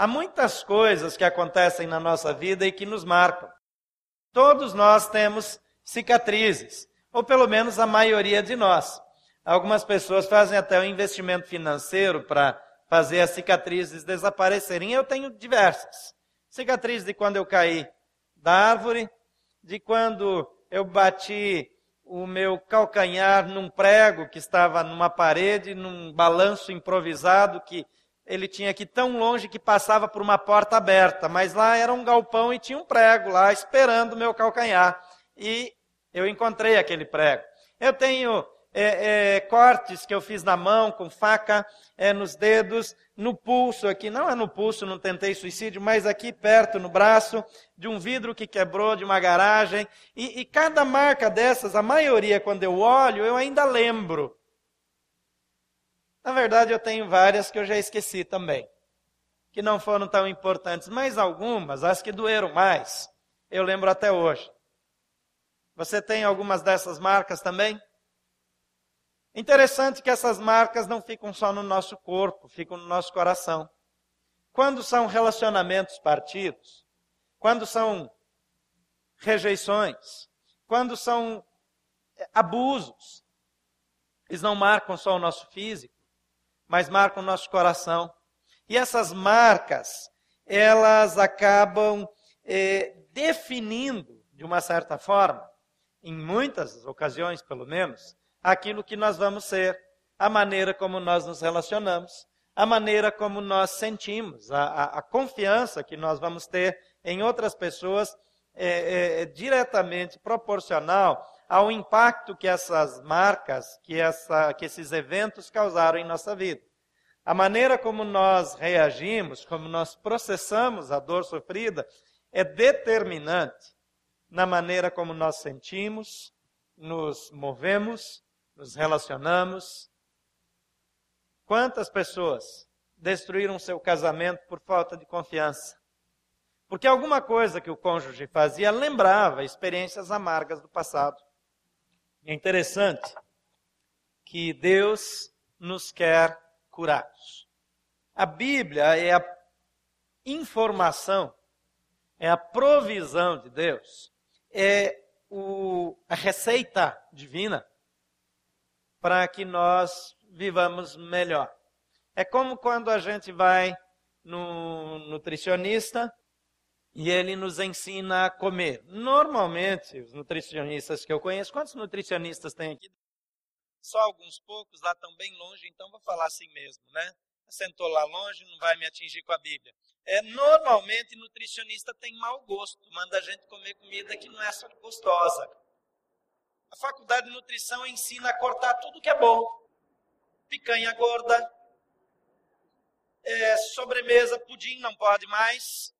Há muitas coisas que acontecem na nossa vida e que nos marcam. Todos nós temos cicatrizes, ou pelo menos a maioria de nós. Algumas pessoas fazem até um investimento financeiro para fazer as cicatrizes desaparecerem. Eu tenho diversas. Cicatrizes de quando eu caí da árvore, de quando eu bati o meu calcanhar num prego que estava numa parede, num balanço improvisado que ele tinha que ir tão longe que passava por uma porta aberta, mas lá era um galpão e tinha um prego lá esperando o meu calcanhar. E eu encontrei aquele prego. Eu tenho é, é, cortes que eu fiz na mão, com faca, é, nos dedos, no pulso aqui, não é no pulso, não tentei suicídio, mas aqui perto, no braço, de um vidro que quebrou, de uma garagem. E, e cada marca dessas, a maioria, quando eu olho, eu ainda lembro. Na verdade, eu tenho várias que eu já esqueci também, que não foram tão importantes, mas algumas, as que doeram mais, eu lembro até hoje. Você tem algumas dessas marcas também? Interessante que essas marcas não ficam só no nosso corpo, ficam no nosso coração. Quando são relacionamentos partidos, quando são rejeições, quando são abusos, eles não marcam só o nosso físico, mas marcam o nosso coração. E essas marcas, elas acabam eh, definindo, de uma certa forma, em muitas ocasiões pelo menos, aquilo que nós vamos ser, a maneira como nós nos relacionamos, a maneira como nós sentimos, a, a, a confiança que nós vamos ter em outras pessoas é, é, é diretamente proporcional ao impacto que essas marcas, que, essa, que esses eventos causaram em nossa vida. A maneira como nós reagimos, como nós processamos a dor sofrida, é determinante na maneira como nós sentimos, nos movemos nos relacionamos. Quantas pessoas destruíram seu casamento por falta de confiança? Porque alguma coisa que o cônjuge fazia lembrava experiências amargas do passado. É interessante que Deus nos quer curados. A Bíblia é a informação, é a provisão de Deus, é o, a receita divina para que nós vivamos melhor. É como quando a gente vai no nutricionista e ele nos ensina a comer. Normalmente, os nutricionistas que eu conheço, quantos nutricionistas tem aqui? Só alguns poucos, lá tão bem longe, então vou falar assim mesmo, né? Sentou lá longe, não vai me atingir com a Bíblia. É, normalmente, nutricionista tem mau gosto, manda a gente comer comida que não é só gostosa. A faculdade de nutrição ensina a cortar tudo que é bom. Picanha gorda, é, sobremesa, pudim não pode mais,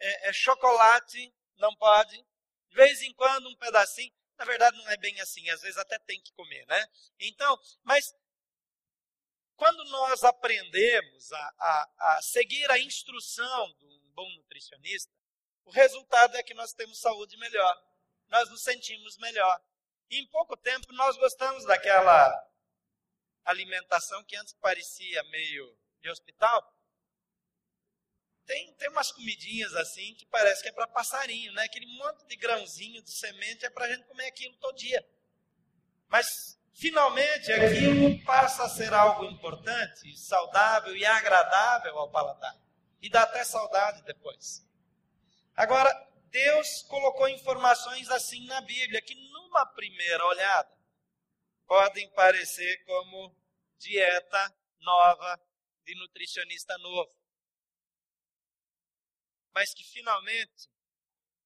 é, é, chocolate não pode, de vez em quando um pedacinho. Na verdade, não é bem assim, às vezes até tem que comer, né? Então, mas quando nós aprendemos a, a, a seguir a instrução de um bom nutricionista, o resultado é que nós temos saúde melhor nós nos sentimos melhor. E em pouco tempo nós gostamos daquela alimentação que antes parecia meio de hospital. Tem, tem umas comidinhas assim que parece que é para passarinho, né? Aquele monte de grãozinho de semente é para a gente comer aquilo todo dia. Mas finalmente aquilo passa a ser algo importante, saudável e agradável ao paladar. E dá até saudade depois. Agora, Deus colocou informações assim na Bíblia que, numa primeira olhada, podem parecer como dieta nova de nutricionista novo. Mas que finalmente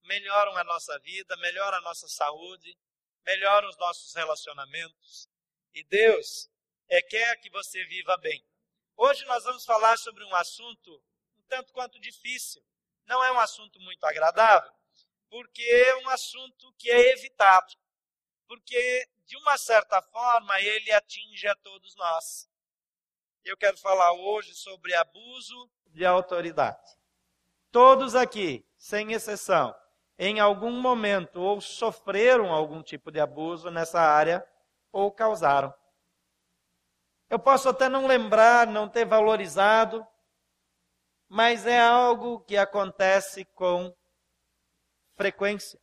melhoram a nossa vida, melhoram a nossa saúde, melhoram os nossos relacionamentos. E Deus é, quer que você viva bem. Hoje nós vamos falar sobre um assunto um tanto quanto difícil. Não é um assunto muito agradável, porque é um assunto que é evitado. Porque, de uma certa forma, ele atinge a todos nós. Eu quero falar hoje sobre abuso de autoridade. Todos aqui, sem exceção, em algum momento ou sofreram algum tipo de abuso nessa área ou causaram. Eu posso até não lembrar, não ter valorizado, mas é algo que acontece com frequência.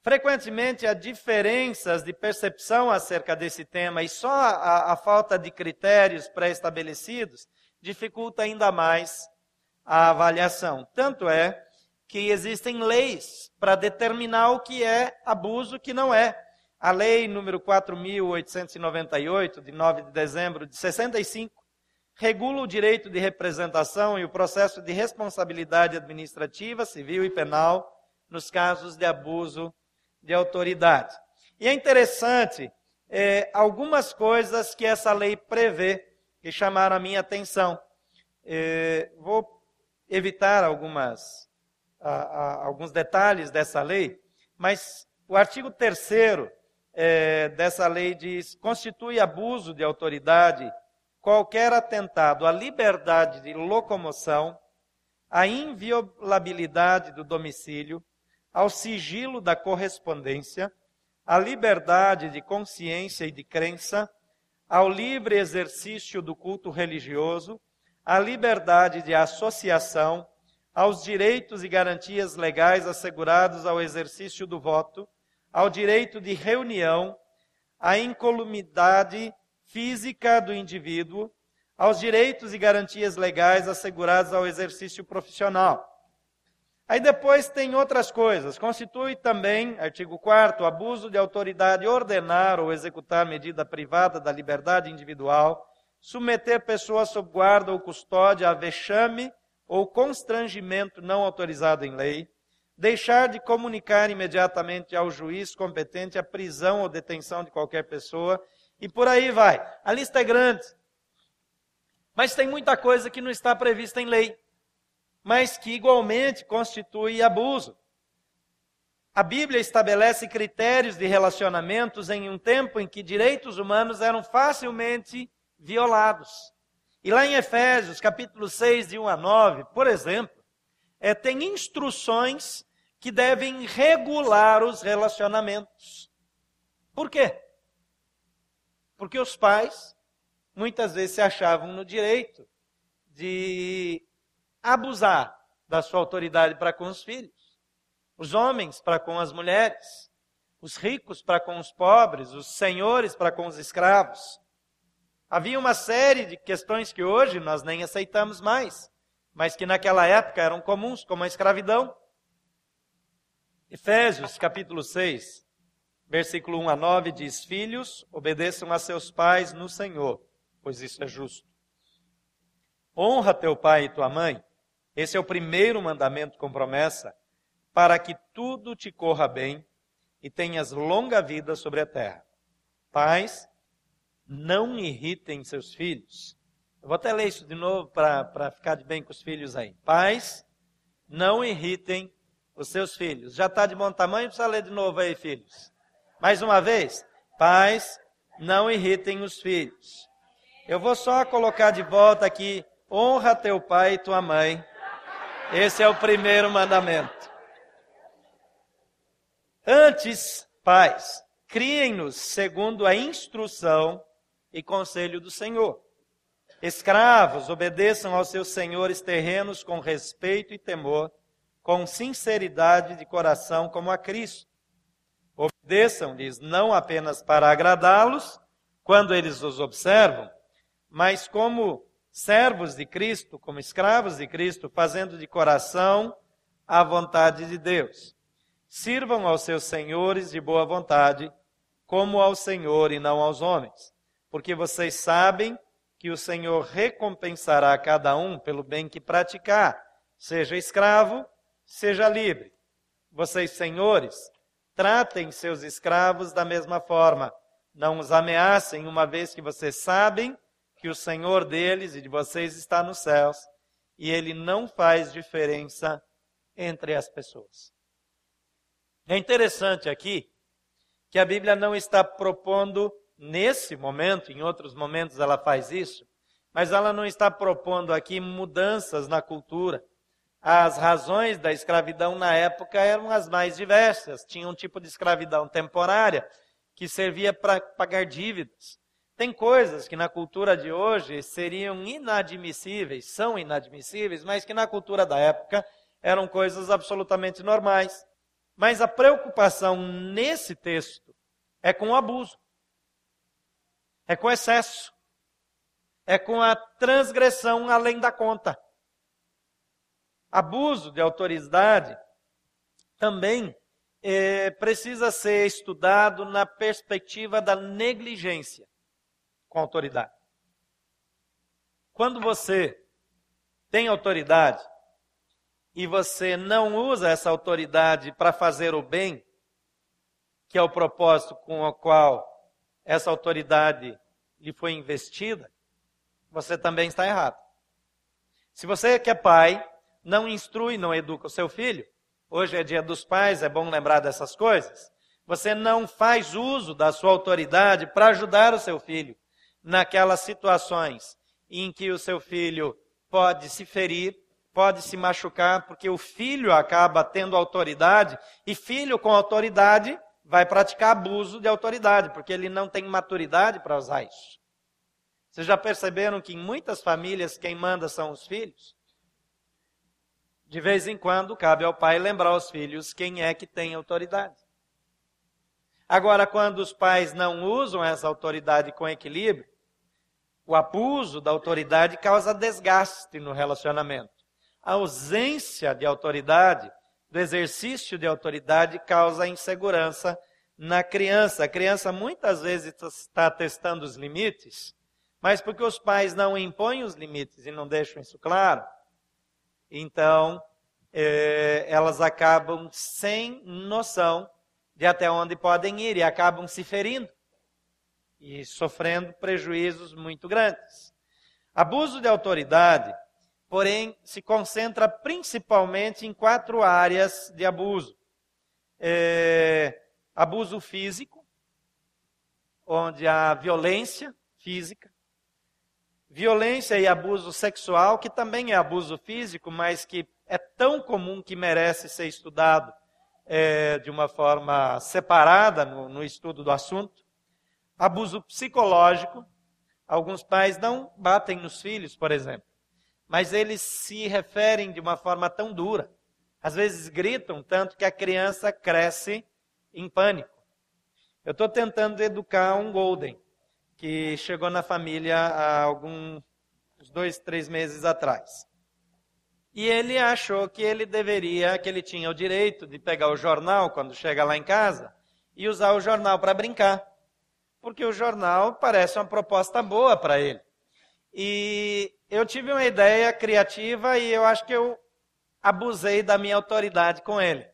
Frequentemente há diferenças de percepção acerca desse tema e só a, a falta de critérios pré-estabelecidos dificulta ainda mais a avaliação. Tanto é que existem leis para determinar o que é abuso e o que não é. A lei número 4898 de 9 de dezembro de 65 regula o direito de representação e o processo de responsabilidade administrativa, civil e penal nos casos de abuso de autoridade. E é interessante é, algumas coisas que essa lei prevê que chamaram a minha atenção. É, vou evitar algumas, a, a, alguns detalhes dessa lei, mas o artigo 3 é, dessa lei diz: constitui abuso de autoridade qualquer atentado à liberdade de locomoção, à inviolabilidade do domicílio, ao sigilo da correspondência, à liberdade de consciência e de crença, ao livre exercício do culto religioso, à liberdade de associação, aos direitos e garantias legais assegurados ao exercício do voto, ao direito de reunião, à incolumidade física do indivíduo, aos direitos e garantias legais assegurados ao exercício profissional. Aí depois tem outras coisas. Constitui também, artigo 4 abuso de autoridade ordenar ou executar medida privada da liberdade individual, submeter pessoa sob guarda ou custódia a vexame ou constrangimento não autorizado em lei, deixar de comunicar imediatamente ao juiz competente a prisão ou detenção de qualquer pessoa e por aí vai. A lista é grande. Mas tem muita coisa que não está prevista em lei, mas que igualmente constitui abuso. A Bíblia estabelece critérios de relacionamentos em um tempo em que direitos humanos eram facilmente violados. E lá em Efésios, capítulo 6, de 1 a 9, por exemplo, é, tem instruções que devem regular os relacionamentos. Por quê? Porque os pais muitas vezes se achavam no direito de abusar da sua autoridade para com os filhos, os homens para com as mulheres, os ricos para com os pobres, os senhores para com os escravos. Havia uma série de questões que hoje nós nem aceitamos mais, mas que naquela época eram comuns, como a escravidão. Efésios capítulo 6, versículo 1 a 9 diz: Filhos, obedeçam a seus pais no Senhor, pois isso é justo. Honra teu pai e tua mãe, esse é o primeiro mandamento com promessa, para que tudo te corra bem e tenhas longa vida sobre a terra. Pais, não irritem seus filhos. Eu vou até ler isso de novo para ficar de bem com os filhos aí. Pais, não irritem os seus filhos. Já está de bom tamanho? Precisa ler de novo aí, filhos. Mais uma vez, pais, não irritem os filhos. Eu vou só colocar de volta aqui: honra teu pai e tua mãe. Esse é o primeiro mandamento. Antes, pais, criem-nos segundo a instrução e conselho do Senhor. Escravos, obedeçam aos seus senhores terrenos com respeito e temor, com sinceridade de coração, como a Cristo Obedeçam-lhes não apenas para agradá-los, quando eles os observam, mas como servos de Cristo, como escravos de Cristo, fazendo de coração a vontade de Deus. Sirvam aos seus senhores de boa vontade, como ao Senhor e não aos homens, porque vocês sabem que o Senhor recompensará cada um pelo bem que praticar, seja escravo, seja livre. Vocês, senhores, Tratem seus escravos da mesma forma. Não os ameacem, uma vez que vocês sabem que o Senhor deles e de vocês está nos céus e ele não faz diferença entre as pessoas. É interessante aqui que a Bíblia não está propondo nesse momento, em outros momentos ela faz isso, mas ela não está propondo aqui mudanças na cultura as razões da escravidão na época eram as mais diversas. Tinha um tipo de escravidão temporária, que servia para pagar dívidas. Tem coisas que na cultura de hoje seriam inadmissíveis, são inadmissíveis, mas que na cultura da época eram coisas absolutamente normais. Mas a preocupação nesse texto é com o abuso, é com excesso, é com a transgressão além da conta. Abuso de autoridade também é, precisa ser estudado na perspectiva da negligência com autoridade. Quando você tem autoridade e você não usa essa autoridade para fazer o bem, que é o propósito com o qual essa autoridade lhe foi investida, você também está errado. Se você que é pai, não instrui, não educa o seu filho, hoje é dia dos pais, é bom lembrar dessas coisas. Você não faz uso da sua autoridade para ajudar o seu filho naquelas situações em que o seu filho pode se ferir, pode se machucar, porque o filho acaba tendo autoridade, e filho com autoridade vai praticar abuso de autoridade, porque ele não tem maturidade para usar isso. Vocês já perceberam que em muitas famílias quem manda são os filhos? De vez em quando cabe ao pai lembrar aos filhos quem é que tem autoridade. Agora, quando os pais não usam essa autoridade com equilíbrio, o abuso da autoridade causa desgaste no relacionamento. A ausência de autoridade, do exercício de autoridade, causa insegurança na criança. A criança muitas vezes está testando os limites, mas porque os pais não impõem os limites e não deixam isso claro, então eh, elas acabam sem noção de até onde podem ir e acabam se ferindo e sofrendo prejuízos muito grandes. Abuso de autoridade, porém, se concentra principalmente em quatro áreas de abuso: é, abuso físico, onde há violência física, violência e abuso sexual, que também é abuso físico, mas que é tão comum que merece ser estudado é, de uma forma separada no, no estudo do assunto. Abuso psicológico. Alguns pais não batem nos filhos, por exemplo, mas eles se referem de uma forma tão dura. Às vezes gritam tanto que a criança cresce em pânico. Eu estou tentando educar um Golden, que chegou na família há alguns dois, três meses atrás. E ele achou que ele deveria, que ele tinha o direito de pegar o jornal quando chega lá em casa e usar o jornal para brincar. Porque o jornal parece uma proposta boa para ele. E eu tive uma ideia criativa e eu acho que eu abusei da minha autoridade com ele.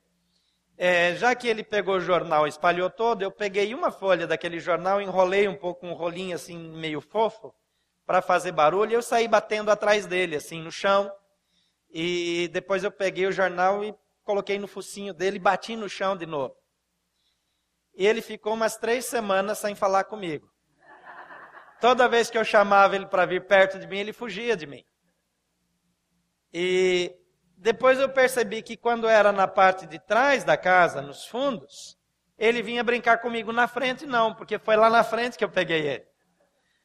É, já que ele pegou o jornal e espalhou todo, eu peguei uma folha daquele jornal, enrolei um pouco, um rolinho assim, meio fofo, para fazer barulho, e eu saí batendo atrás dele, assim, no chão. E depois eu peguei o jornal e coloquei no focinho dele e bati no chão de novo. E ele ficou umas três semanas sem falar comigo. Toda vez que eu chamava ele para vir perto de mim, ele fugia de mim. E depois eu percebi que quando era na parte de trás da casa, nos fundos, ele vinha brincar comigo na frente, não, porque foi lá na frente que eu peguei ele.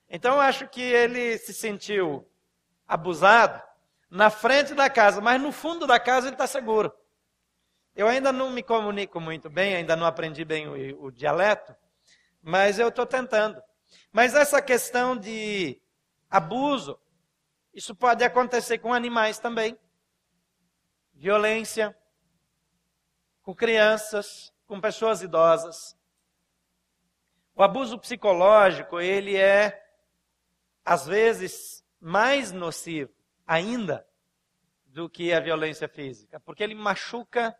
Então eu acho que ele se sentiu abusado na frente da casa, mas no fundo da casa ele está seguro. Eu ainda não me comunico muito bem, ainda não aprendi bem o, o dialeto, mas eu estou tentando. Mas essa questão de abuso, isso pode acontecer com animais também. Violência, com crianças, com pessoas idosas. O abuso psicológico, ele é, às vezes, mais nocivo ainda do que a violência física, porque ele machuca,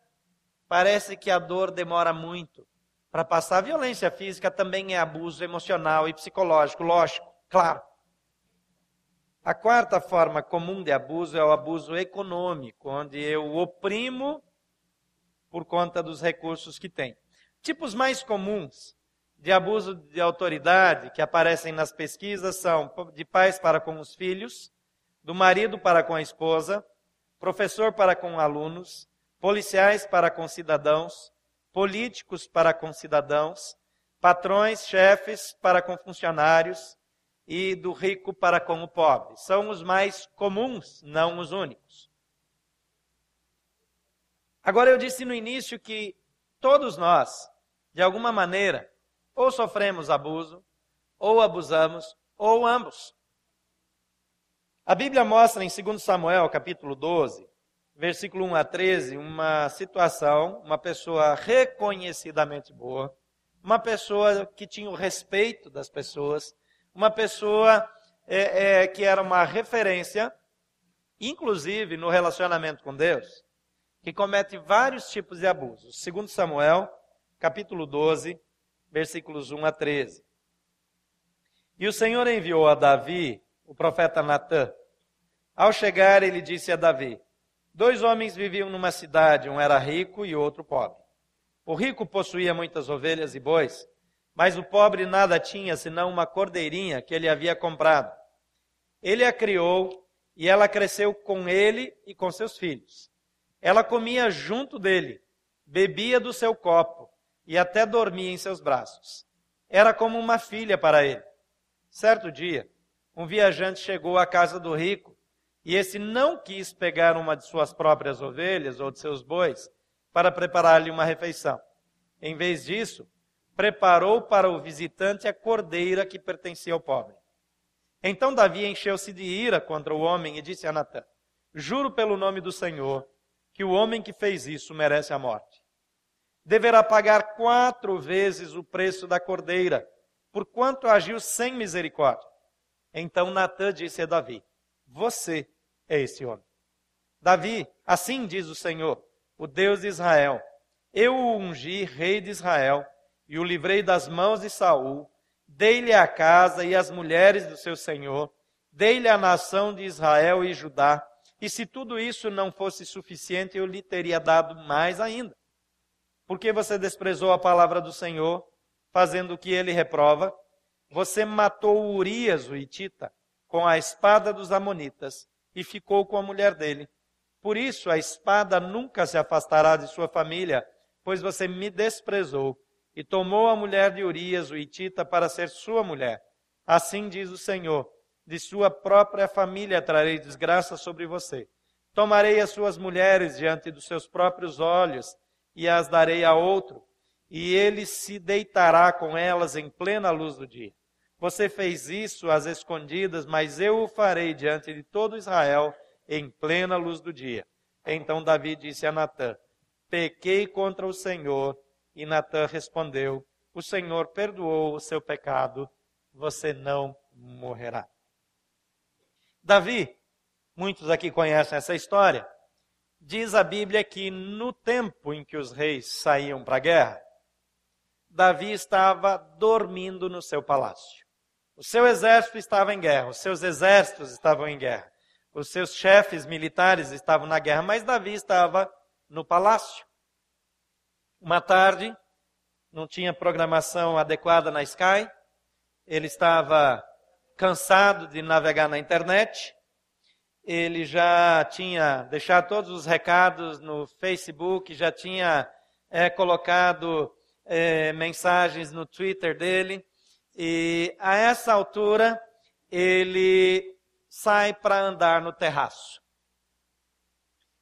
parece que a dor demora muito para passar. A violência física também é abuso emocional e psicológico, lógico, claro. A quarta forma comum de abuso é o abuso econômico, onde eu oprimo por conta dos recursos que tem. Tipos mais comuns de abuso de autoridade que aparecem nas pesquisas são de pais para com os filhos, do marido para com a esposa, professor para com alunos, policiais para com cidadãos, políticos para com cidadãos, patrões, chefes para com funcionários, e do rico para com o pobre. São os mais comuns, não os únicos. Agora, eu disse no início que todos nós, de alguma maneira, ou sofremos abuso, ou abusamos, ou ambos. A Bíblia mostra em 2 Samuel, capítulo 12, versículo 1 a 13, uma situação, uma pessoa reconhecidamente boa, uma pessoa que tinha o respeito das pessoas, uma pessoa é, é, que era uma referência, inclusive no relacionamento com Deus, que comete vários tipos de abusos. Segundo Samuel, capítulo 12, versículos 1 a 13. E o Senhor enviou a Davi o profeta Natã, ao chegar, ele disse a Davi: Dois homens viviam numa cidade, um era rico e outro pobre. O rico possuía muitas ovelhas e bois, mas o pobre nada tinha senão uma cordeirinha que ele havia comprado. Ele a criou e ela cresceu com ele e com seus filhos. Ela comia junto dele, bebia do seu copo e até dormia em seus braços. Era como uma filha para ele. Certo dia, um viajante chegou à casa do rico e esse não quis pegar uma de suas próprias ovelhas ou de seus bois para preparar-lhe uma refeição. Em vez disso, preparou para o visitante a cordeira que pertencia ao pobre. Então Davi encheu-se de ira contra o homem e disse a Natã: Juro pelo nome do Senhor que o homem que fez isso merece a morte. Deverá pagar quatro vezes o preço da cordeira, porquanto agiu sem misericórdia. Então Natã disse a Davi: você é esse homem. Davi, assim diz o Senhor, o Deus de Israel: Eu o ungi rei de Israel e o livrei das mãos de Saul, dei-lhe a casa e as mulheres do seu senhor, dei-lhe a nação de Israel e Judá. E se tudo isso não fosse suficiente, eu lhe teria dado mais ainda. Porque você desprezou a palavra do Senhor, fazendo o que ele reprova? Você matou Urias, o Itita, com a espada dos Amonitas e ficou com a mulher dele. Por isso a espada nunca se afastará de sua família, pois você me desprezou e tomou a mulher de Urias, o Itita, para ser sua mulher. Assim diz o Senhor: de sua própria família trarei desgraça sobre você. Tomarei as suas mulheres diante dos seus próprios olhos e as darei a outro, e ele se deitará com elas em plena luz do dia. Você fez isso às escondidas, mas eu o farei diante de todo Israel em plena luz do dia. Então Davi disse a Natã: Pequei contra o Senhor. E Natã respondeu: O Senhor perdoou o seu pecado, você não morrerá. Davi, muitos aqui conhecem essa história, diz a Bíblia que no tempo em que os reis saíam para a guerra, Davi estava dormindo no seu palácio. O seu exército estava em guerra, os seus exércitos estavam em guerra, os seus chefes militares estavam na guerra, mas Davi estava no palácio. Uma tarde, não tinha programação adequada na Sky, ele estava cansado de navegar na internet, ele já tinha deixado todos os recados no Facebook, já tinha é, colocado é, mensagens no Twitter dele, e a essa altura, ele sai para andar no terraço.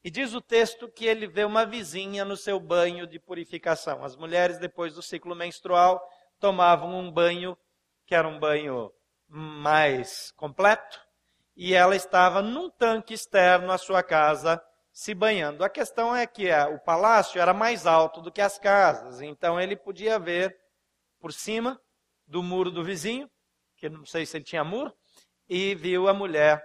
E diz o texto que ele vê uma vizinha no seu banho de purificação. As mulheres, depois do ciclo menstrual, tomavam um banho que era um banho mais completo, e ela estava num tanque externo à sua casa se banhando. A questão é que o palácio era mais alto do que as casas, então ele podia ver por cima do muro do vizinho, que não sei se ele tinha muro, e viu a mulher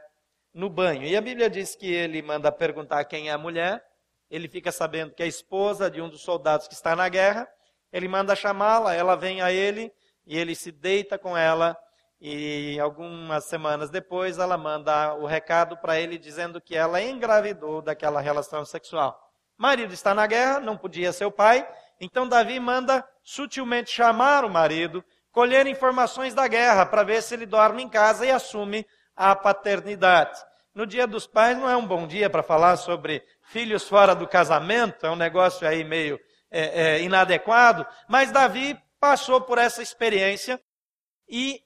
no banho. E a Bíblia diz que ele manda perguntar quem é a mulher, ele fica sabendo que é a esposa de um dos soldados que está na guerra, ele manda chamá-la, ela vem a ele, e ele se deita com ela, e algumas semanas depois ela manda o recado para ele dizendo que ela engravidou daquela relação sexual. Marido está na guerra, não podia ser o pai, então Davi manda sutilmente chamar o marido colher informações da guerra para ver se ele dorme em casa e assume a paternidade. No dia dos pais não é um bom dia para falar sobre filhos fora do casamento, é um negócio aí meio é, é, inadequado, mas Davi passou por essa experiência e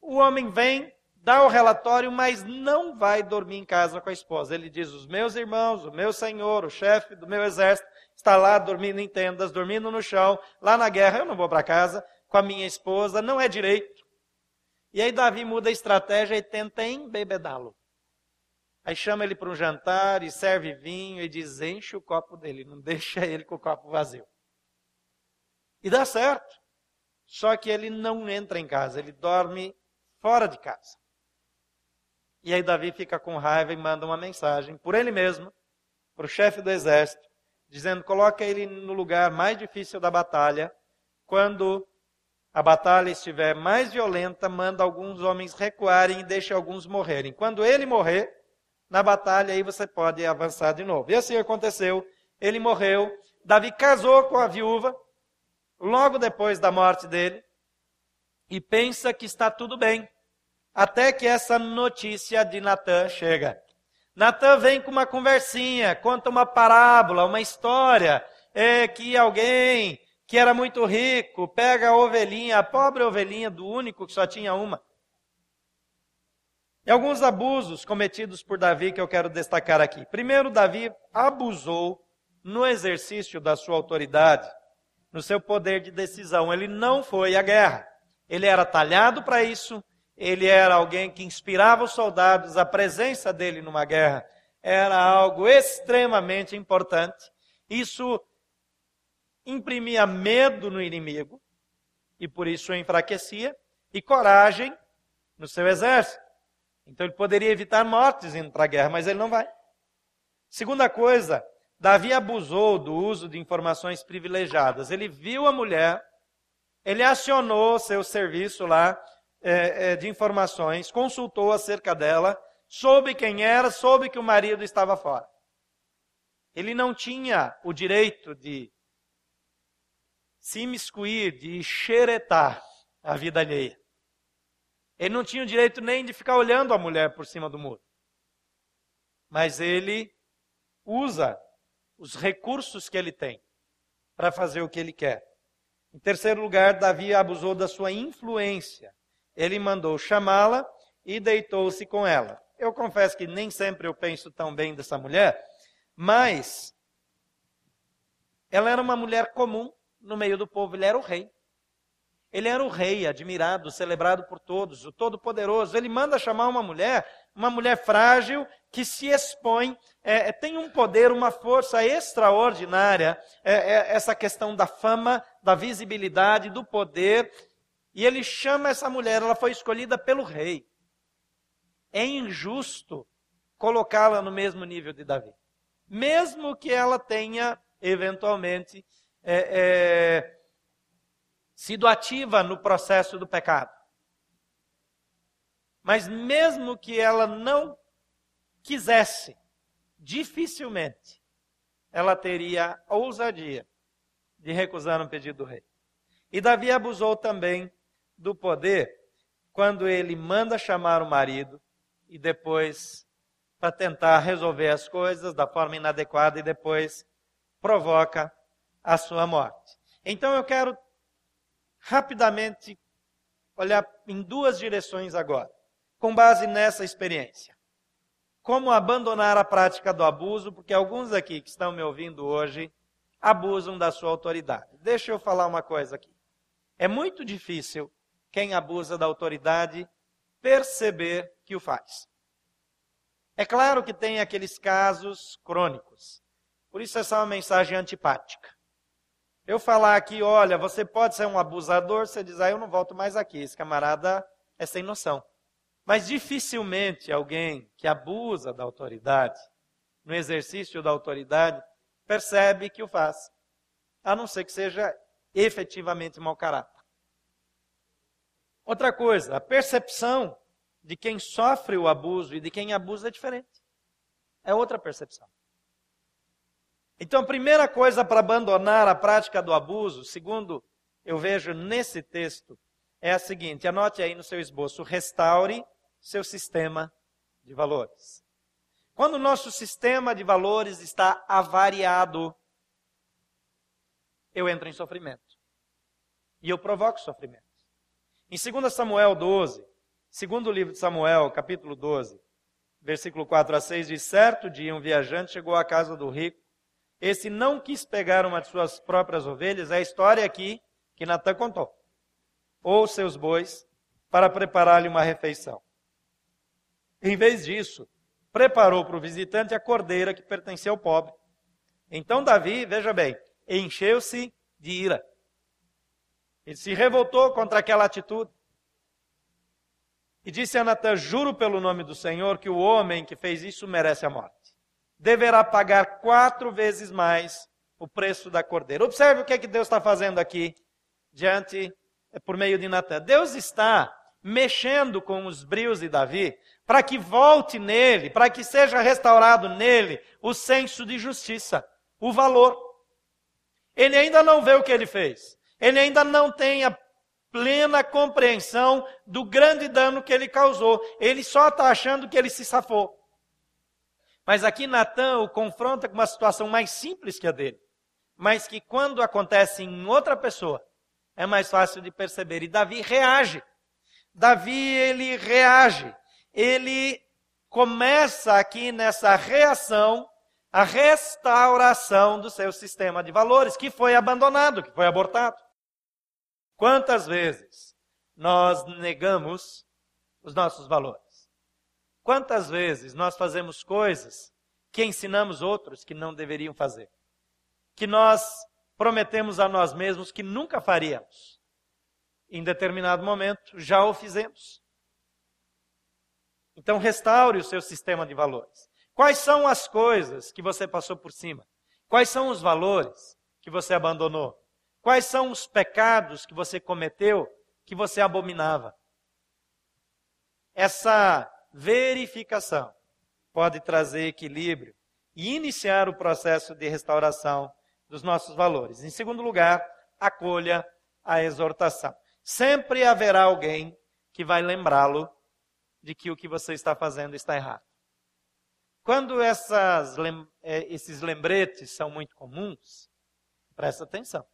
o homem vem dá o relatório, mas não vai dormir em casa com a esposa. Ele diz: Os meus irmãos, o meu senhor, o chefe do meu exército, está lá dormindo em tendas, dormindo no chão, lá na guerra. Eu não vou para casa com a minha esposa, não é direito. E aí Davi muda a estratégia e tenta embebedá-lo. Aí chama ele para um jantar e serve vinho e diz: enche o copo dele, não deixa ele com o copo vazio. E dá certo. Só que ele não entra em casa, ele dorme fora de casa. E aí Davi fica com raiva e manda uma mensagem por ele mesmo, para o chefe do exército, dizendo: coloca ele no lugar mais difícil da batalha. Quando a batalha estiver mais violenta, manda alguns homens recuarem e deixa alguns morrerem. Quando ele morrer na batalha, aí você pode avançar de novo. E assim aconteceu. Ele morreu. Davi casou com a viúva logo depois da morte dele e pensa que está tudo bem. Até que essa notícia de Natan chega. Natan vem com uma conversinha, conta uma parábola, uma história, é, que alguém que era muito rico pega a ovelhinha, a pobre ovelhinha do único que só tinha uma. E alguns abusos cometidos por Davi que eu quero destacar aqui. Primeiro, Davi abusou no exercício da sua autoridade, no seu poder de decisão. Ele não foi à guerra. Ele era talhado para isso, ele era alguém que inspirava os soldados, a presença dele numa guerra era algo extremamente importante. Isso imprimia medo no inimigo e por isso o enfraquecia, e coragem no seu exército. Então ele poderia evitar mortes indo para a guerra, mas ele não vai. Segunda coisa, Davi abusou do uso de informações privilegiadas. Ele viu a mulher, ele acionou seu serviço lá é, é, de informações, consultou acerca dela, soube quem era, soube que o marido estava fora. Ele não tinha o direito de se imiscuir, de xeretar a vida alheia. Ele não tinha o direito nem de ficar olhando a mulher por cima do muro. Mas ele usa os recursos que ele tem para fazer o que ele quer. Em terceiro lugar, Davi abusou da sua influência ele mandou chamá-la e deitou-se com ela. Eu confesso que nem sempre eu penso tão bem dessa mulher, mas ela era uma mulher comum no meio do povo, ele era o rei. Ele era o rei, admirado, celebrado por todos, o Todo-Poderoso. Ele manda chamar uma mulher, uma mulher frágil, que se expõe, é, é tem um poder, uma força extraordinária. É, é, essa questão da fama, da visibilidade, do poder. E ele chama essa mulher, ela foi escolhida pelo rei. É injusto colocá-la no mesmo nível de Davi. Mesmo que ela tenha, eventualmente, é, é, sido ativa no processo do pecado. Mas mesmo que ela não quisesse, dificilmente ela teria ousadia de recusar um pedido do rei. E Davi abusou também do poder quando ele manda chamar o marido e depois, para tentar resolver as coisas da forma inadequada e depois provoca a sua morte. Então eu quero rapidamente olhar em duas direções agora, com base nessa experiência. Como abandonar a prática do abuso, porque alguns aqui que estão me ouvindo hoje abusam da sua autoridade. Deixa eu falar uma coisa aqui. É muito difícil quem abusa da autoridade perceber que o faz. É claro que tem aqueles casos crônicos. Por isso essa é uma mensagem antipática. Eu falar aqui, olha, você pode ser um abusador, você diz, ah, eu não volto mais aqui. Esse camarada é sem noção. Mas dificilmente alguém que abusa da autoridade, no exercício da autoridade, percebe que o faz. A não ser que seja efetivamente mau caráter. Outra coisa, a percepção de quem sofre o abuso e de quem abusa é diferente. É outra percepção. Então, a primeira coisa para abandonar a prática do abuso, segundo eu vejo nesse texto, é a seguinte: anote aí no seu esboço, restaure seu sistema de valores. Quando o nosso sistema de valores está avariado, eu entro em sofrimento. E eu provoco sofrimento. Em 2 Samuel 12, Segundo o livro de Samuel, capítulo 12, versículo 4 a 6, diz: Certo dia um viajante chegou à casa do rico. Esse não quis pegar uma de suas próprias ovelhas, é a história aqui que Natan contou, ou seus bois, para preparar-lhe uma refeição. Em vez disso, preparou para o visitante a cordeira que pertencia ao pobre. Então Davi, veja bem, encheu-se de ira. Ele se revoltou contra aquela atitude. E disse a Natan: Juro pelo nome do Senhor que o homem que fez isso merece a morte. Deverá pagar quatro vezes mais o preço da cordeira. Observe o que, é que Deus está fazendo aqui, diante, é, por meio de Natan. Deus está mexendo com os brios de Davi, para que volte nele, para que seja restaurado nele o senso de justiça, o valor. Ele ainda não vê o que ele fez. Ele ainda não tem a plena compreensão do grande dano que ele causou. Ele só está achando que ele se safou. Mas aqui Natan o confronta com uma situação mais simples que a dele, mas que quando acontece em outra pessoa, é mais fácil de perceber. E Davi reage. Davi, ele reage. Ele começa aqui nessa reação a restauração do seu sistema de valores, que foi abandonado, que foi abortado. Quantas vezes nós negamos os nossos valores? Quantas vezes nós fazemos coisas que ensinamos outros que não deveriam fazer? Que nós prometemos a nós mesmos que nunca faríamos. Em determinado momento, já o fizemos. Então, restaure o seu sistema de valores. Quais são as coisas que você passou por cima? Quais são os valores que você abandonou? Quais são os pecados que você cometeu que você abominava? Essa verificação pode trazer equilíbrio e iniciar o processo de restauração dos nossos valores. Em segundo lugar, acolha a exortação. Sempre haverá alguém que vai lembrá-lo de que o que você está fazendo está errado. Quando essas, eh, esses lembretes são muito comuns, presta atenção.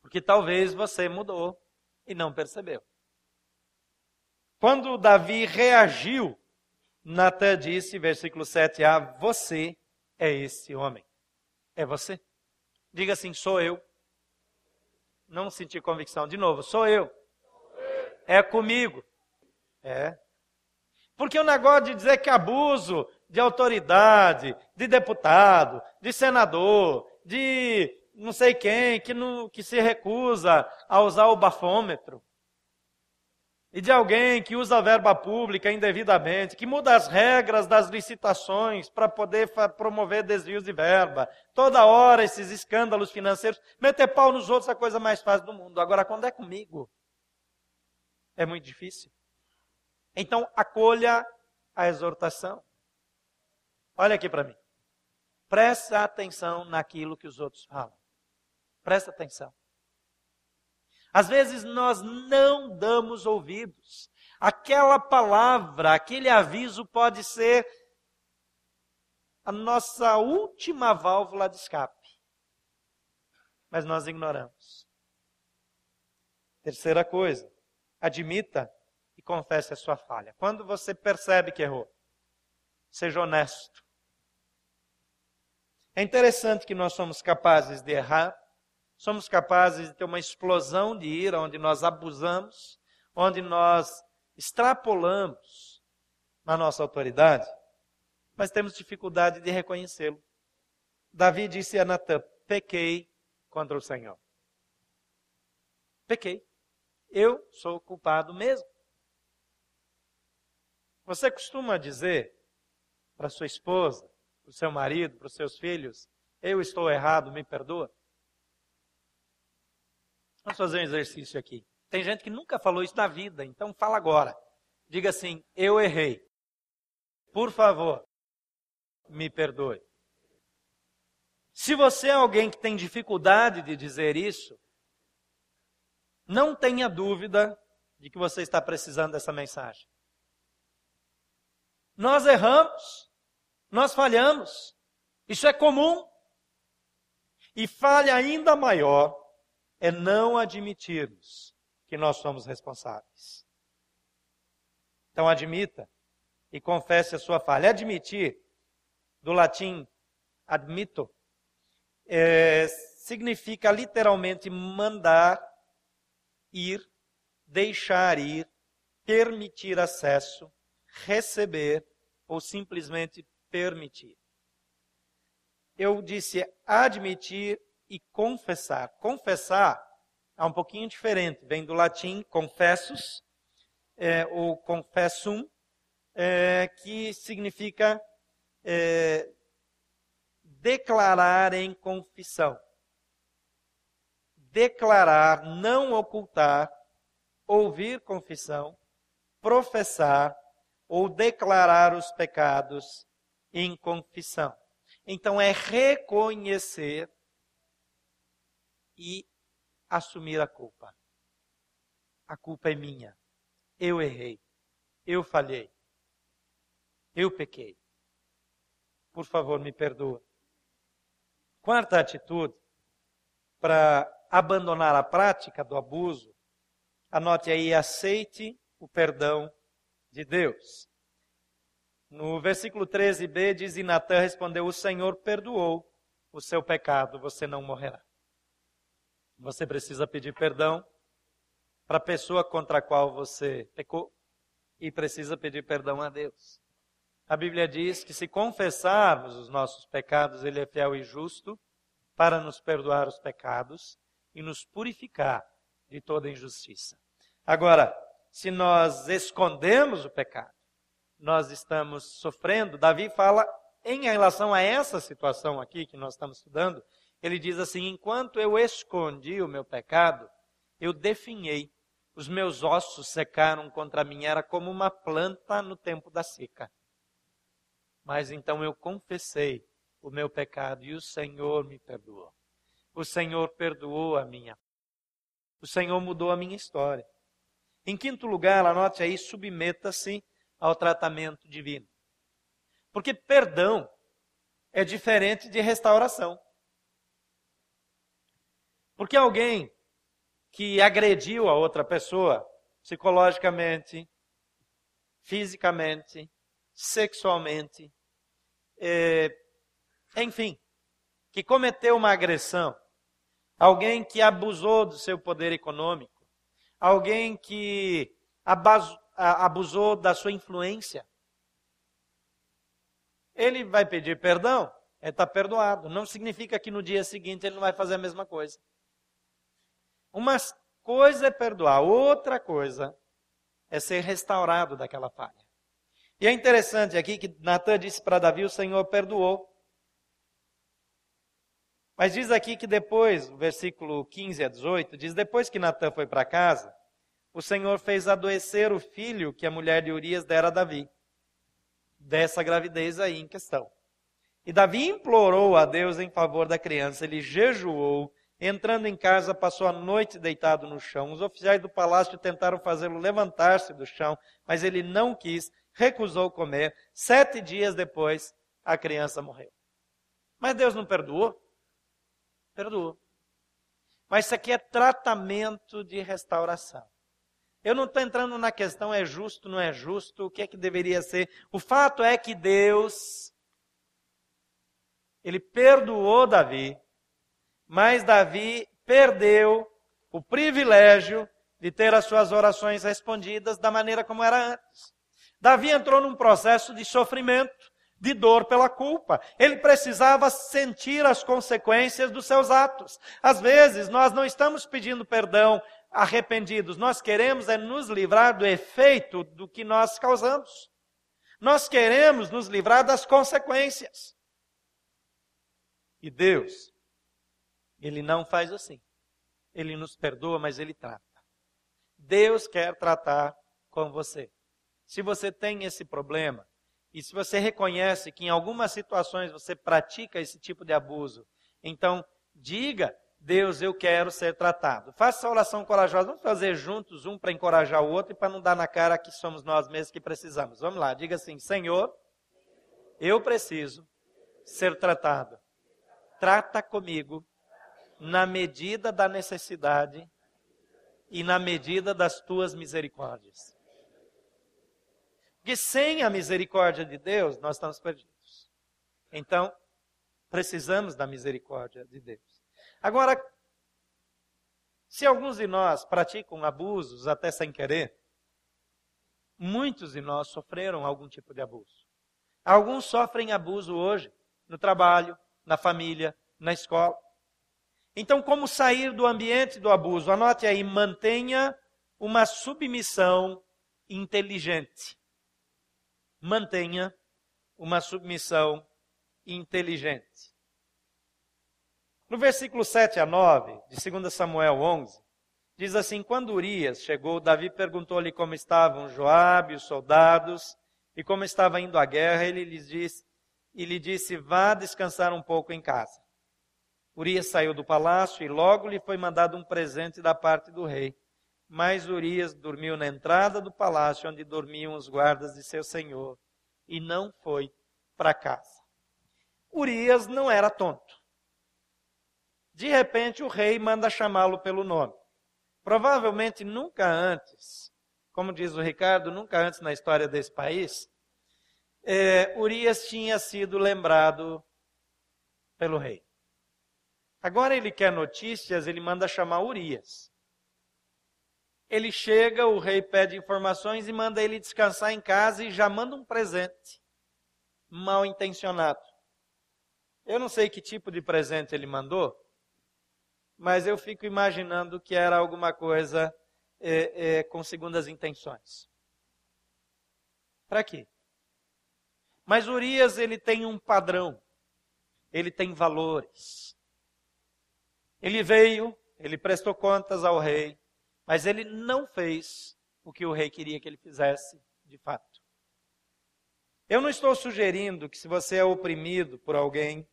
Porque talvez você mudou e não percebeu. Quando Davi reagiu, Natan disse, versículo 7a: Você é esse homem. É você. Diga assim: sou eu. Não senti convicção. De novo, sou eu. É comigo. É. Porque o negócio de dizer que abuso de autoridade, de deputado, de senador, de não sei quem, que, não, que se recusa a usar o bafômetro, e de alguém que usa a verba pública indevidamente, que muda as regras das licitações para poder promover desvios de verba. Toda hora esses escândalos financeiros. Meter pau nos outros é a coisa mais fácil do mundo. Agora, quando é comigo, é muito difícil. Então, acolha a exortação. Olha aqui para mim. Presta atenção naquilo que os outros falam. Presta atenção. Às vezes nós não damos ouvidos. Aquela palavra, aquele aviso pode ser a nossa última válvula de escape. Mas nós ignoramos. Terceira coisa, admita e confesse a sua falha. Quando você percebe que errou, seja honesto. É interessante que nós somos capazes de errar somos capazes de ter uma explosão de ira, onde nós abusamos, onde nós extrapolamos na nossa autoridade, mas temos dificuldade de reconhecê-lo. Davi disse a Natan: pequei contra o Senhor. Pequei. Eu sou culpado mesmo. Você costuma dizer para sua esposa, para o seu marido, para os seus filhos: Eu estou errado, me perdoa? Vamos fazer um exercício aqui. Tem gente que nunca falou isso na vida, então fala agora. Diga assim: Eu errei. Por favor, me perdoe. Se você é alguém que tem dificuldade de dizer isso, não tenha dúvida de que você está precisando dessa mensagem. Nós erramos, nós falhamos, isso é comum. E falha ainda maior é não admitirmos que nós somos responsáveis. Então admita e confesse a sua falha. Admitir, do latim admito, é, significa literalmente mandar ir, deixar ir, permitir acesso, receber ou simplesmente permitir. Eu disse admitir e confessar. Confessar é um pouquinho diferente, vem do latim confessus, é, ou confessum, é, que significa é, declarar em confissão. Declarar, não ocultar, ouvir confissão, professar ou declarar os pecados em confissão. Então é reconhecer e assumir a culpa. A culpa é minha. Eu errei. Eu falhei. Eu pequei. Por favor, me perdoa. Quarta atitude para abandonar a prática do abuso, anote aí, aceite o perdão de Deus. No versículo 13b diz: E Natan respondeu: O Senhor perdoou o seu pecado, você não morrerá. Você precisa pedir perdão para a pessoa contra a qual você pecou e precisa pedir perdão a Deus. A Bíblia diz que se confessarmos os nossos pecados, Ele é fiel e justo para nos perdoar os pecados e nos purificar de toda injustiça. Agora, se nós escondemos o pecado, nós estamos sofrendo. Davi fala em relação a essa situação aqui que nós estamos estudando, ele diz assim: Enquanto eu escondi o meu pecado, eu definhei, os meus ossos secaram contra mim, era como uma planta no tempo da seca. Mas então eu confessei o meu pecado e o Senhor me perdoou. O Senhor perdoou a minha. O Senhor mudou a minha história. Em quinto lugar, anote aí, submeta-se ao tratamento divino. Porque perdão é diferente de restauração. Porque alguém que agrediu a outra pessoa psicologicamente, fisicamente, sexualmente, é, enfim, que cometeu uma agressão, alguém que abusou do seu poder econômico, alguém que abusou da sua influência, ele vai pedir perdão, ele está perdoado. Não significa que no dia seguinte ele não vai fazer a mesma coisa. Uma coisa é perdoar, outra coisa é ser restaurado daquela falha. E é interessante aqui que Natan disse para Davi: o Senhor perdoou. Mas diz aqui que depois, versículo 15 a 18, diz: depois que Natan foi para casa, o Senhor fez adoecer o filho que a mulher de Urias dera a Davi, dessa gravidez aí em questão. E Davi implorou a Deus em favor da criança, ele jejuou, entrando em casa, passou a noite deitado no chão. Os oficiais do palácio tentaram fazê-lo levantar-se do chão, mas ele não quis recusou comer. Sete dias depois, a criança morreu. Mas Deus não perdoou? Perdoou. Mas isso aqui é tratamento de restauração. Eu não estou entrando na questão é justo, não é justo, o que é que deveria ser. O fato é que Deus, ele perdoou Davi, mas Davi perdeu o privilégio de ter as suas orações respondidas da maneira como era antes. Davi entrou num processo de sofrimento, de dor pela culpa. Ele precisava sentir as consequências dos seus atos. Às vezes, nós não estamos pedindo perdão arrependidos, nós queremos é nos livrar do efeito do que nós causamos. Nós queremos nos livrar das consequências. E Deus, Ele não faz assim. Ele nos perdoa, mas Ele trata. Deus quer tratar com você. Se você tem esse problema, e se você reconhece que em algumas situações você pratica esse tipo de abuso, então diga, Deus, eu quero ser tratado. Faça essa oração corajosa. Vamos fazer juntos, um para encorajar o outro e para não dar na cara que somos nós mesmos que precisamos. Vamos lá, diga assim: Senhor, eu preciso ser tratado. Trata comigo na medida da necessidade e na medida das tuas misericórdias. Porque sem a misericórdia de Deus, nós estamos perdidos. Então, precisamos da misericórdia de Deus. Agora, se alguns de nós praticam abusos até sem querer, muitos de nós sofreram algum tipo de abuso. Alguns sofrem abuso hoje, no trabalho, na família, na escola. Então, como sair do ambiente do abuso? Anote aí, mantenha uma submissão inteligente. Mantenha uma submissão inteligente. No versículo 7 a 9, de 2 Samuel 11, diz assim: Quando Urias chegou, Davi perguntou-lhe como estavam Joabe, os soldados, e como estava indo a guerra. Ele lhes disse, e lhe disse: Vá descansar um pouco em casa. Urias saiu do palácio e logo lhe foi mandado um presente da parte do rei. Mas Urias dormiu na entrada do palácio onde dormiam os guardas de seu senhor e não foi para casa. Urias não era tonto. De repente, o rei manda chamá-lo pelo nome. Provavelmente nunca antes, como diz o Ricardo, nunca antes na história desse país, é, Urias tinha sido lembrado pelo rei. Agora ele quer notícias, ele manda chamar Urias. Ele chega, o rei pede informações e manda ele descansar em casa e já manda um presente mal intencionado. Eu não sei que tipo de presente ele mandou, mas eu fico imaginando que era alguma coisa é, é, com segundas intenções. Para quê? Mas Urias ele tem um padrão, ele tem valores. Ele veio, ele prestou contas ao rei, mas ele não fez o que o rei queria que ele fizesse de fato. Eu não estou sugerindo que se você é oprimido por alguém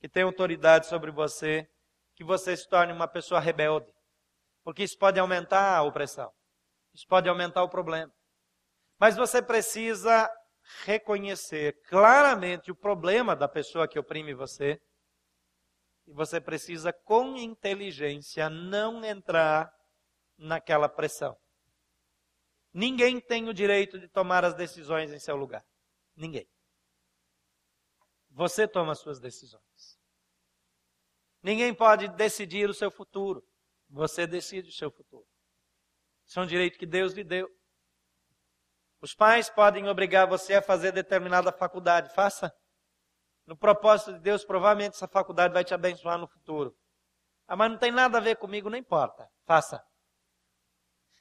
que tem autoridade sobre você, que você se torne uma pessoa rebelde. Porque isso pode aumentar a opressão. Isso pode aumentar o problema. Mas você precisa reconhecer claramente o problema da pessoa que oprime você. E você precisa, com inteligência, não entrar naquela pressão. Ninguém tem o direito de tomar as decisões em seu lugar. Ninguém. Você toma as suas decisões. Ninguém pode decidir o seu futuro. Você decide o seu futuro. Isso é um direito que Deus lhe deu. Os pais podem obrigar você a fazer determinada faculdade. Faça. No propósito de Deus, provavelmente essa faculdade vai te abençoar no futuro. Ah, mas não tem nada a ver comigo, não importa. Faça.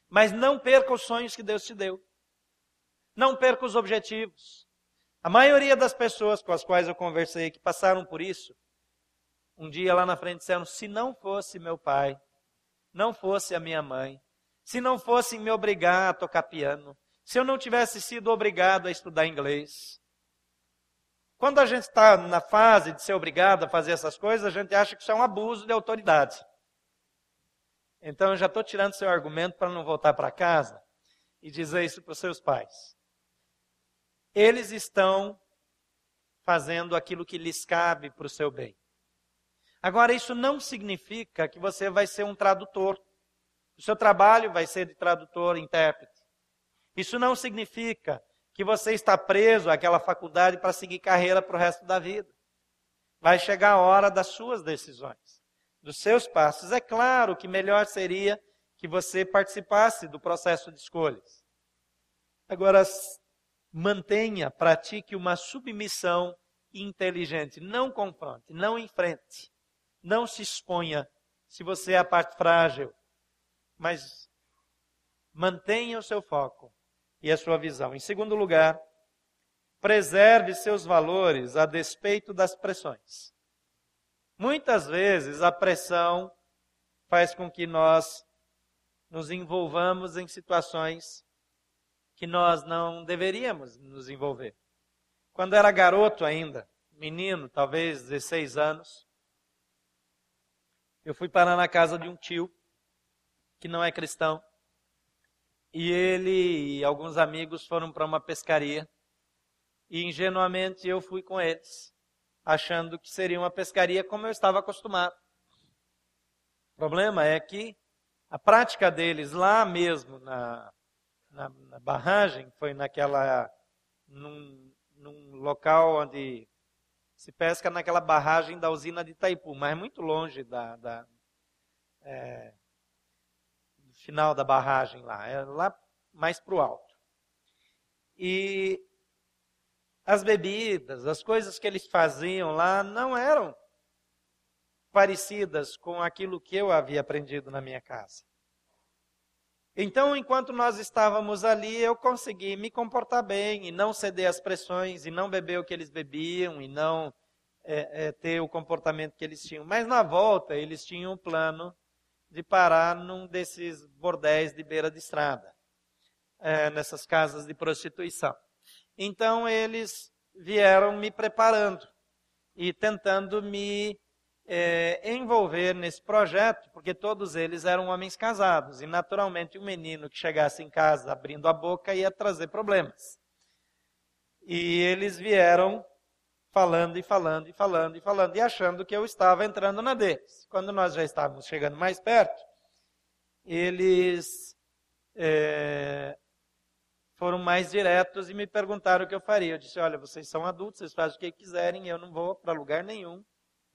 Mas não perca os sonhos que Deus te deu. Não perca os objetivos. A maioria das pessoas com as quais eu conversei que passaram por isso, um dia lá na frente disseram: se não fosse meu pai, não fosse a minha mãe, se não fossem me obrigar a tocar piano, se eu não tivesse sido obrigado a estudar inglês. Quando a gente está na fase de ser obrigado a fazer essas coisas, a gente acha que isso é um abuso de autoridade. Então eu já estou tirando seu argumento para não voltar para casa e dizer isso para os seus pais. Eles estão fazendo aquilo que lhes cabe para o seu bem. Agora, isso não significa que você vai ser um tradutor. O seu trabalho vai ser de tradutor, intérprete. Isso não significa que você está preso àquela faculdade para seguir carreira para o resto da vida. Vai chegar a hora das suas decisões, dos seus passos. É claro que melhor seria que você participasse do processo de escolhas. Agora, mantenha, pratique uma submissão inteligente. Não confronte, não enfrente. Não se exponha se você é a parte frágil, mas mantenha o seu foco e a sua visão. Em segundo lugar, preserve seus valores a despeito das pressões. Muitas vezes a pressão faz com que nós nos envolvamos em situações que nós não deveríamos nos envolver. Quando era garoto ainda, menino, talvez 16 anos, eu fui parar na casa de um tio que não é cristão. E ele e alguns amigos foram para uma pescaria. E ingenuamente eu fui com eles, achando que seria uma pescaria como eu estava acostumado. O problema é que a prática deles lá mesmo na, na, na barragem, foi naquela num, num local onde se pesca naquela barragem da usina de Itaipu, mas muito longe da, da é, final da barragem lá, é lá mais para o alto. E as bebidas, as coisas que eles faziam lá não eram parecidas com aquilo que eu havia aprendido na minha casa. Então, enquanto nós estávamos ali, eu consegui me comportar bem e não ceder às pressões e não beber o que eles bebiam e não é, é, ter o comportamento que eles tinham. Mas na volta, eles tinham um plano de parar num desses bordéis de beira de estrada, é, nessas casas de prostituição. Então, eles vieram me preparando e tentando me é, envolver nesse projeto, porque todos eles eram homens casados, e naturalmente um menino que chegasse em casa abrindo a boca ia trazer problemas. E eles vieram falando e falando e falando e falando, e achando que eu estava entrando na deles. Quando nós já estávamos chegando mais perto, eles é, foram mais diretos e me perguntaram o que eu faria. Eu disse: Olha, vocês são adultos, vocês fazem o que quiserem, eu não vou para lugar nenhum.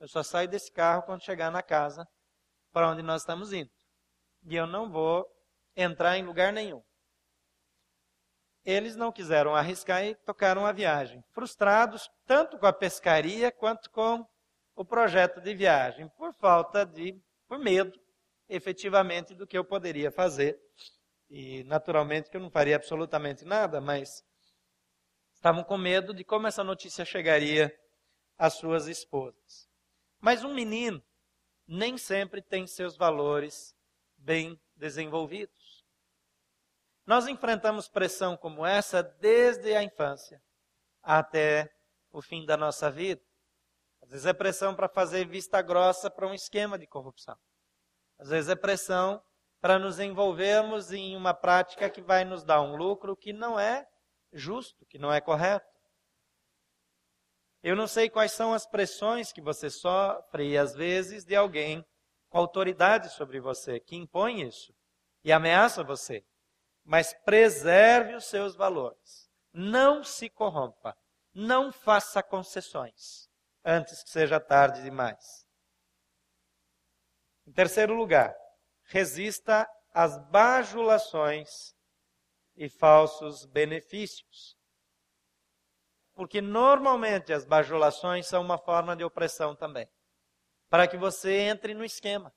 Eu só saio desse carro quando chegar na casa para onde nós estamos indo. E eu não vou entrar em lugar nenhum. Eles não quiseram arriscar e tocaram a viagem, frustrados tanto com a pescaria quanto com o projeto de viagem, por falta de, por medo, efetivamente, do que eu poderia fazer. E naturalmente que eu não faria absolutamente nada, mas estavam com medo de como essa notícia chegaria às suas esposas. Mas um menino nem sempre tem seus valores bem desenvolvidos. Nós enfrentamos pressão como essa desde a infância até o fim da nossa vida. Às vezes é pressão para fazer vista grossa para um esquema de corrupção. Às vezes é pressão para nos envolvermos em uma prática que vai nos dar um lucro que não é justo, que não é correto. Eu não sei quais são as pressões que você sofre, às vezes, de alguém com autoridade sobre você, que impõe isso e ameaça você. Mas preserve os seus valores. Não se corrompa. Não faça concessões antes que seja tarde demais. Em terceiro lugar, resista às bajulações e falsos benefícios. Porque normalmente as bajulações são uma forma de opressão também. Para que você entre no esquema.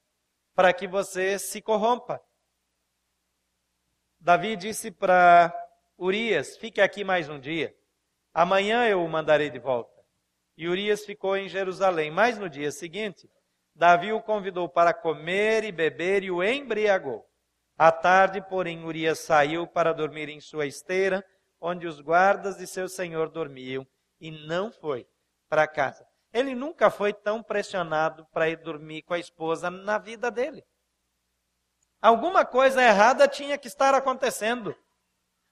Para que você se corrompa. Davi disse para Urias: Fique aqui mais um dia. Amanhã eu o mandarei de volta. E Urias ficou em Jerusalém. Mas no dia seguinte, Davi o convidou para comer e beber e o embriagou. À tarde, porém, Urias saiu para dormir em sua esteira onde os guardas de seu senhor dormiam, e não foi para casa. Ele nunca foi tão pressionado para ir dormir com a esposa na vida dele. Alguma coisa errada tinha que estar acontecendo.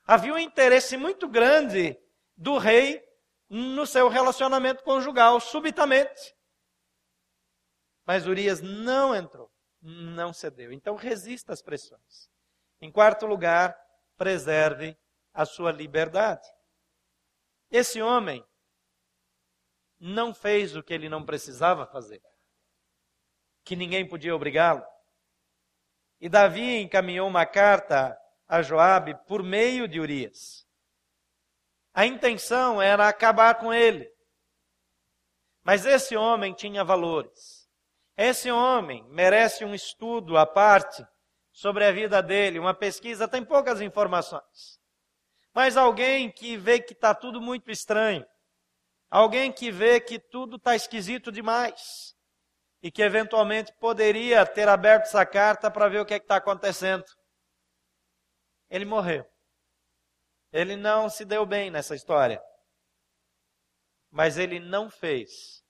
Havia um interesse muito grande do rei no seu relacionamento conjugal, subitamente. Mas Urias não entrou, não cedeu. Então resista às pressões. Em quarto lugar, preserve a sua liberdade. Esse homem não fez o que ele não precisava fazer, que ninguém podia obrigá-lo. E Davi encaminhou uma carta a Joabe por meio de Urias. A intenção era acabar com ele. Mas esse homem tinha valores. Esse homem merece um estudo à parte sobre a vida dele, uma pesquisa, tem poucas informações. Mas alguém que vê que está tudo muito estranho, alguém que vê que tudo está esquisito demais, e que eventualmente poderia ter aberto essa carta para ver o que é está acontecendo. Ele morreu. Ele não se deu bem nessa história. Mas ele não fez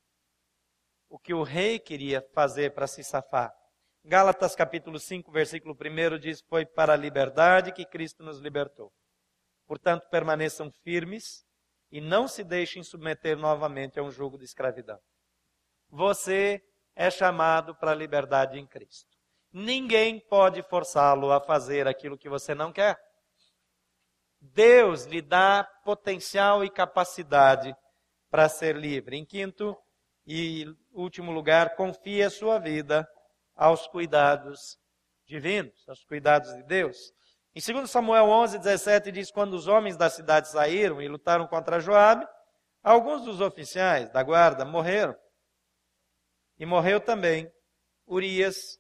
o que o rei queria fazer para se safar. Gálatas capítulo 5, versículo 1 diz: Foi para a liberdade que Cristo nos libertou. Portanto, permaneçam firmes e não se deixem submeter novamente a um jugo de escravidão. Você é chamado para a liberdade em Cristo. Ninguém pode forçá-lo a fazer aquilo que você não quer. Deus lhe dá potencial e capacidade para ser livre. Em quinto e último lugar, confie a sua vida aos cuidados divinos, aos cuidados de Deus. Em 2 Samuel 11, 17 diz: Quando os homens da cidade saíram e lutaram contra Joabe, alguns dos oficiais da guarda morreram. E morreu também Urias,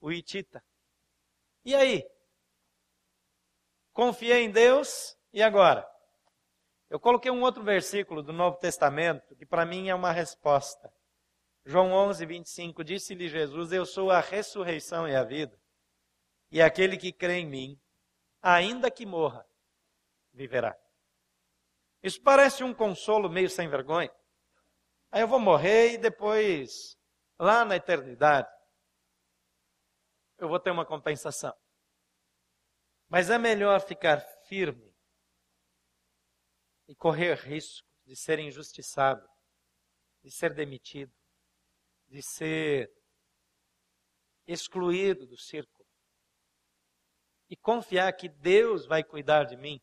o Itita. E aí? Confiei em Deus, e agora? Eu coloquei um outro versículo do Novo Testamento que para mim é uma resposta. João 11, 25, disse-lhe Jesus: Eu sou a ressurreição e a vida. E aquele que crê em mim, ainda que morra, viverá. Isso parece um consolo meio sem vergonha. Aí eu vou morrer e depois, lá na eternidade, eu vou ter uma compensação. Mas é melhor ficar firme e correr risco de ser injustiçado, de ser demitido, de ser excluído do círculo. E confiar que Deus vai cuidar de mim.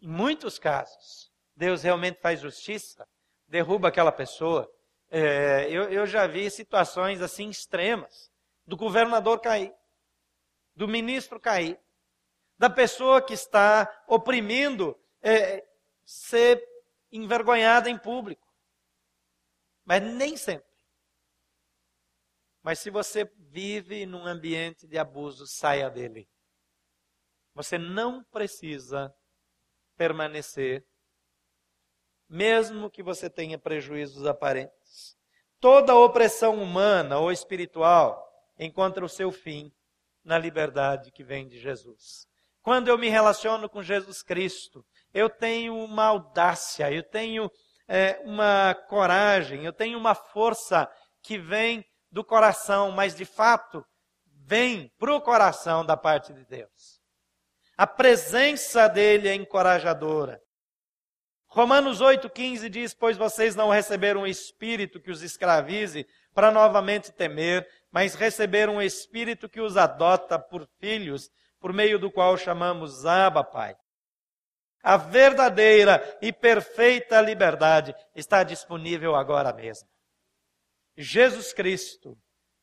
Em muitos casos, Deus realmente faz justiça, derruba aquela pessoa. É, eu, eu já vi situações assim extremas do governador cair, do ministro cair, da pessoa que está oprimindo é, ser envergonhada em público. Mas nem sempre. Mas se você vive num ambiente de abuso, saia dele. Você não precisa permanecer, mesmo que você tenha prejuízos aparentes. Toda opressão humana ou espiritual encontra o seu fim na liberdade que vem de Jesus. Quando eu me relaciono com Jesus Cristo, eu tenho uma audácia, eu tenho é, uma coragem, eu tenho uma força que vem do coração, mas de fato vem para o coração da parte de Deus. A presença dele é encorajadora. Romanos 8,15 diz: Pois vocês não receberam um espírito que os escravize para novamente temer, mas receberam um espírito que os adota por filhos, por meio do qual chamamos Abba, Pai. A verdadeira e perfeita liberdade está disponível agora mesmo. Jesus Cristo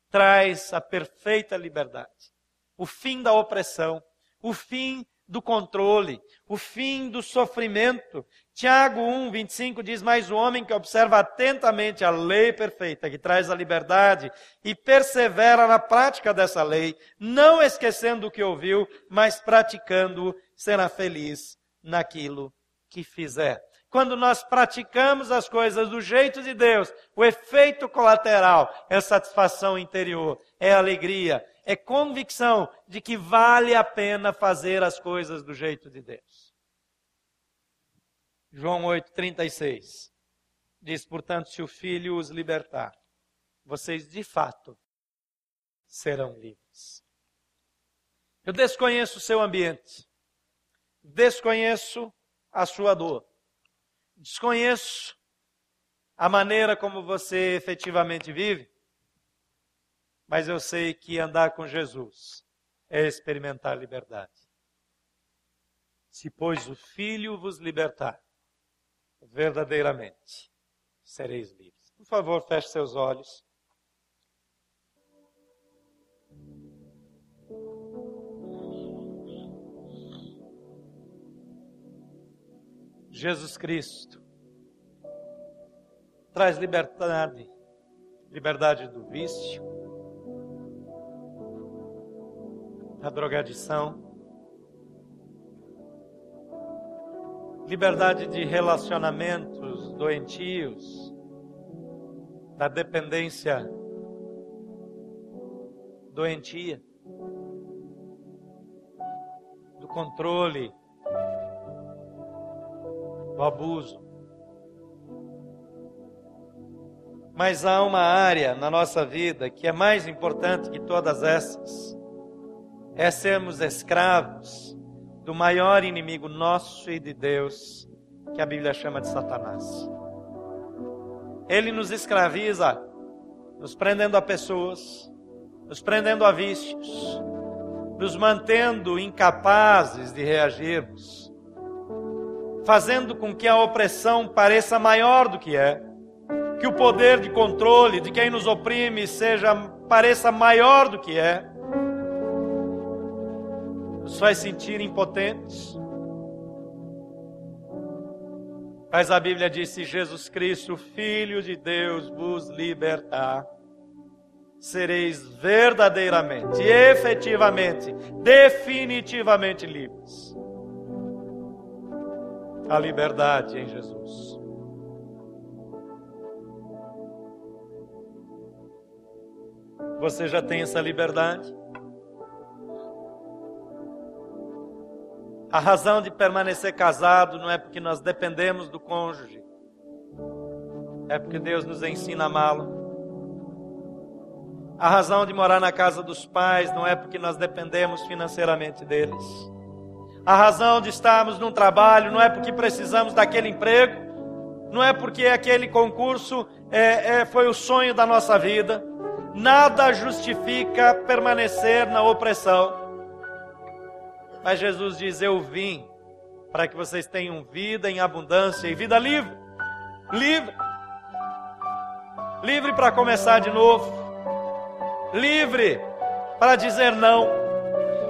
traz a perfeita liberdade, o fim da opressão, o fim do controle, o fim do sofrimento. Tiago 1, 25 diz: Mas o homem que observa atentamente a lei perfeita, que traz a liberdade, e persevera na prática dessa lei, não esquecendo o que ouviu, mas praticando, será feliz naquilo que fizer. Quando nós praticamos as coisas do jeito de Deus, o efeito colateral é satisfação interior, é alegria, é convicção de que vale a pena fazer as coisas do jeito de Deus. João 8,36 diz: Portanto, se o Filho os libertar, vocês de fato serão livres. Eu desconheço o seu ambiente desconheço a sua dor, desconheço a maneira como você efetivamente vive, mas eu sei que andar com Jesus é experimentar liberdade. Se, pois, o Filho vos libertar, verdadeiramente sereis livres. Por favor, feche seus olhos. Jesus Cristo traz liberdade, liberdade do vício, da drogadição, liberdade de relacionamentos doentios, da dependência doentia, do controle. Do abuso. Mas há uma área na nossa vida que é mais importante que todas essas: é sermos escravos do maior inimigo nosso e de Deus, que a Bíblia chama de Satanás. Ele nos escraviza, nos prendendo a pessoas, nos prendendo a vícios, nos mantendo incapazes de reagirmos, fazendo com que a opressão pareça maior do que é, que o poder de controle de quem nos oprime seja pareça maior do que é, nos faz sentir impotentes. Mas a Bíblia diz: se Jesus Cristo, Filho de Deus, vos libertar, sereis verdadeiramente, efetivamente, definitivamente livres. A liberdade em Jesus. Você já tem essa liberdade? A razão de permanecer casado não é porque nós dependemos do cônjuge, é porque Deus nos ensina a amá-lo. A razão de morar na casa dos pais não é porque nós dependemos financeiramente deles. A razão de estarmos num trabalho não é porque precisamos daquele emprego, não é porque aquele concurso é, é, foi o sonho da nossa vida. Nada justifica permanecer na opressão. Mas Jesus diz: Eu vim para que vocês tenham vida em abundância e vida livre. Livre. Livre para começar de novo livre para dizer não,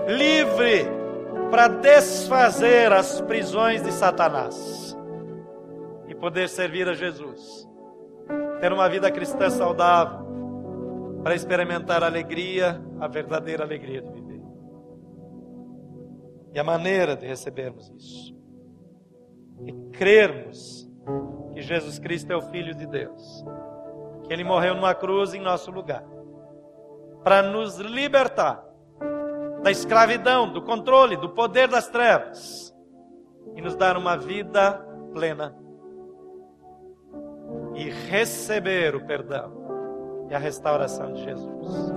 livre para desfazer as prisões de Satanás e poder servir a Jesus, ter uma vida cristã saudável, para experimentar a alegria, a verdadeira alegria de viver. E a maneira de recebermos isso. E crermos que Jesus Cristo é o Filho de Deus, que Ele morreu numa cruz em nosso lugar. Para nos libertar da escravidão, do controle, do poder das trevas. E nos dar uma vida plena. E receber o perdão e a restauração de Jesus.